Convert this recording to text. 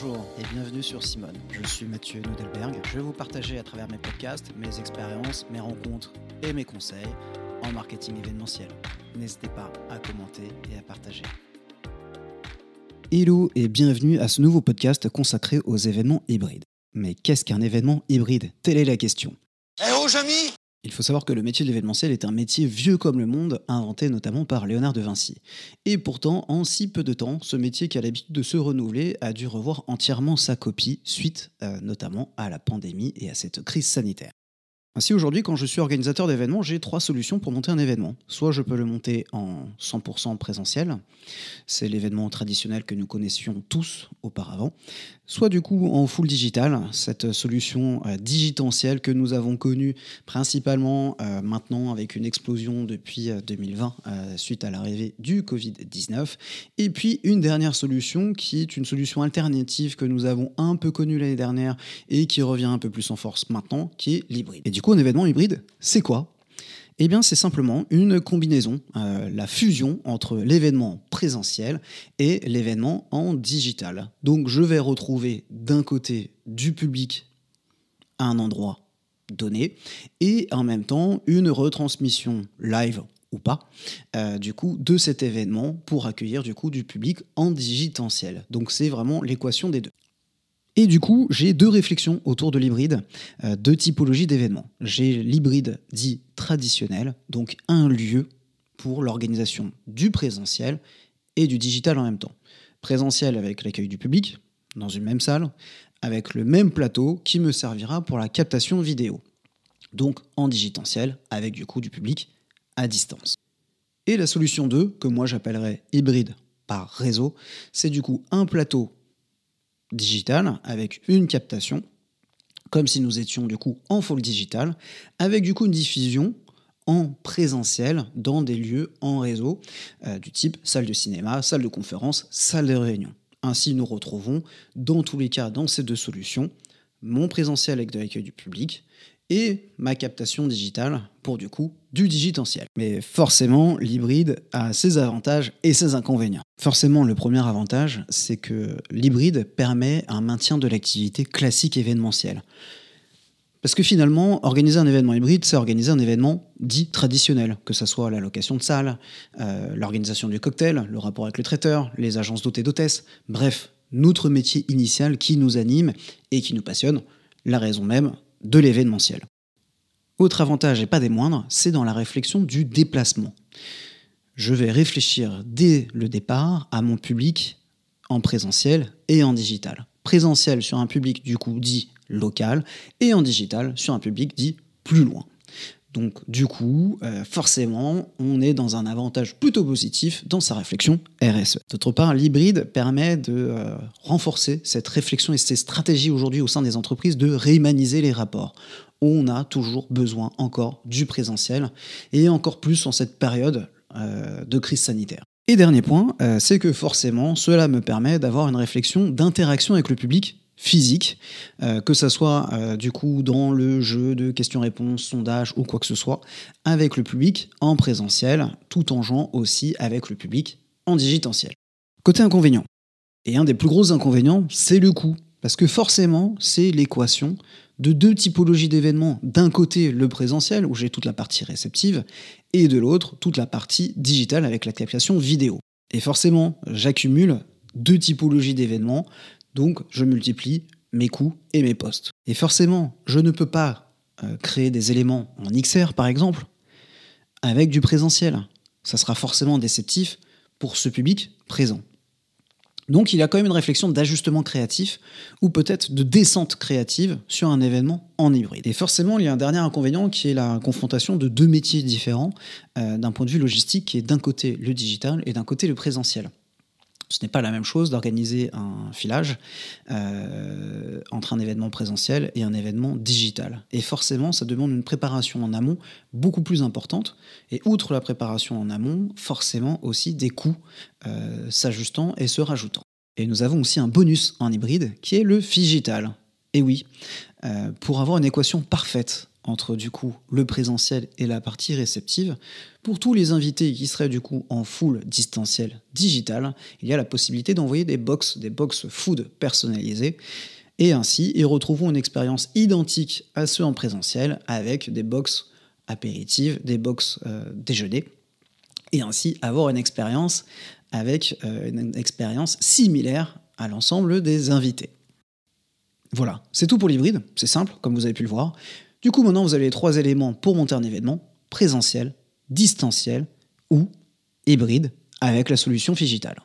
Bonjour et bienvenue sur Simone. Je suis Mathieu Nudelberg. Je vais vous partager à travers mes podcasts mes expériences, mes rencontres et mes conseils en marketing événementiel. N'hésitez pas à commenter et à partager. Hello et bienvenue à ce nouveau podcast consacré aux événements hybrides. Mais qu'est-ce qu'un événement hybride? Telle est la question. Eh oh, Jamy il faut savoir que le métier de l'événementiel est un métier vieux comme le monde, inventé notamment par Léonard de Vinci. Et pourtant, en si peu de temps, ce métier qui a l'habitude de se renouveler a dû revoir entièrement sa copie, suite euh, notamment à la pandémie et à cette crise sanitaire. Ainsi, aujourd'hui, quand je suis organisateur d'événements, j'ai trois solutions pour monter un événement. Soit je peux le monter en 100% présentiel, c'est l'événement traditionnel que nous connaissions tous auparavant. Soit du coup en full digital, cette solution euh, digitentielle que nous avons connue principalement euh, maintenant avec une explosion depuis 2020 euh, suite à l'arrivée du Covid-19. Et puis une dernière solution qui est une solution alternative que nous avons un peu connue l'année dernière et qui revient un peu plus en force maintenant, qui est l'hybride. Et du coup, un événement hybride, c'est quoi? Eh bien, c'est simplement une combinaison, euh, la fusion entre l'événement présentiel et l'événement en digital. Donc, je vais retrouver d'un côté du public à un endroit donné et en même temps une retransmission live ou pas, euh, du coup, de cet événement pour accueillir du coup du public en digitentiel. Donc, c'est vraiment l'équation des deux. Et du coup, j'ai deux réflexions autour de l'hybride, euh, deux typologies d'événements. J'ai l'hybride dit traditionnel, donc un lieu pour l'organisation du présentiel et du digital en même temps. Présentiel avec l'accueil du public, dans une même salle, avec le même plateau qui me servira pour la captation vidéo. Donc en digitentiel, avec du coup du public à distance. Et la solution 2, que moi j'appellerais hybride par réseau, c'est du coup un plateau digital avec une captation, comme si nous étions du coup en full digital, avec du coup une diffusion en présentiel dans des lieux en réseau euh, du type salle de cinéma, salle de conférence, salle de réunion. Ainsi, nous retrouvons dans tous les cas dans ces deux solutions mon présentiel avec de l'accueil du public et ma captation digitale pour du coup du digitentiel. Mais forcément, l'hybride a ses avantages et ses inconvénients. Forcément, le premier avantage, c'est que l'hybride permet un maintien de l'activité classique événementielle. Parce que finalement, organiser un événement hybride, c'est organiser un événement dit traditionnel, que ce soit la location de salle, euh, l'organisation du cocktail, le rapport avec le traiteur, les agences d'hôtes et d'hôtesses, bref, notre métier initial qui nous anime et qui nous passionne, la raison même de l'événementiel. Autre avantage et pas des moindres, c'est dans la réflexion du déplacement. Je vais réfléchir dès le départ à mon public en présentiel et en digital. Présentiel sur un public du coup dit local et en digital sur un public dit plus loin. Donc du coup, euh, forcément, on est dans un avantage plutôt positif dans sa réflexion RSE. D'autre part, l'hybride permet de euh, renforcer cette réflexion et ces stratégies aujourd'hui au sein des entreprises de réhumaniser les rapports. On a toujours besoin encore du présentiel et encore plus en cette période euh, de crise sanitaire. Et dernier point, c'est que forcément, cela me permet d'avoir une réflexion d'interaction avec le public physique, euh, que ce soit euh, du coup dans le jeu de questions-réponses, sondage ou quoi que ce soit, avec le public en présentiel, tout en jouant aussi avec le public en digitentiel. Côté inconvénient, et un des plus gros inconvénients, c'est le coût, parce que forcément, c'est l'équation de deux typologies d'événements. D'un côté, le présentiel, où j'ai toute la partie réceptive, et de l'autre, toute la partie digitale avec la captation vidéo. Et forcément, j'accumule deux typologies d'événements donc, je multiplie mes coûts et mes postes. Et forcément, je ne peux pas euh, créer des éléments en XR, par exemple, avec du présentiel. Ça sera forcément déceptif pour ce public présent. Donc il y a quand même une réflexion d'ajustement créatif ou peut-être de descente créative sur un événement en hybride. Et forcément, il y a un dernier inconvénient qui est la confrontation de deux métiers différents euh, d'un point de vue logistique, qui est d'un côté le digital et d'un côté le présentiel. Ce n'est pas la même chose d'organiser un filage euh, entre un événement présentiel et un événement digital. Et forcément, ça demande une préparation en amont beaucoup plus importante. Et outre la préparation en amont, forcément aussi des coûts euh, s'ajustant et se rajoutant. Et nous avons aussi un bonus en hybride qui est le figital. Et oui, euh, pour avoir une équation parfaite entre du coup le présentiel et la partie réceptive. Pour tous les invités qui seraient du coup en full distanciel digital, il y a la possibilité d'envoyer des box, des box food personnalisées. Et ainsi, ils retrouveront une expérience identique à ceux en présentiel avec des box apéritives, des box euh, déjeuner, et ainsi avoir une expérience avec euh, une expérience similaire à l'ensemble des invités. Voilà, c'est tout pour l'hybride, c'est simple, comme vous avez pu le voir. Du coup, maintenant, vous avez les trois éléments pour monter un événement, présentiel, distanciel ou hybride, avec la solution Figital.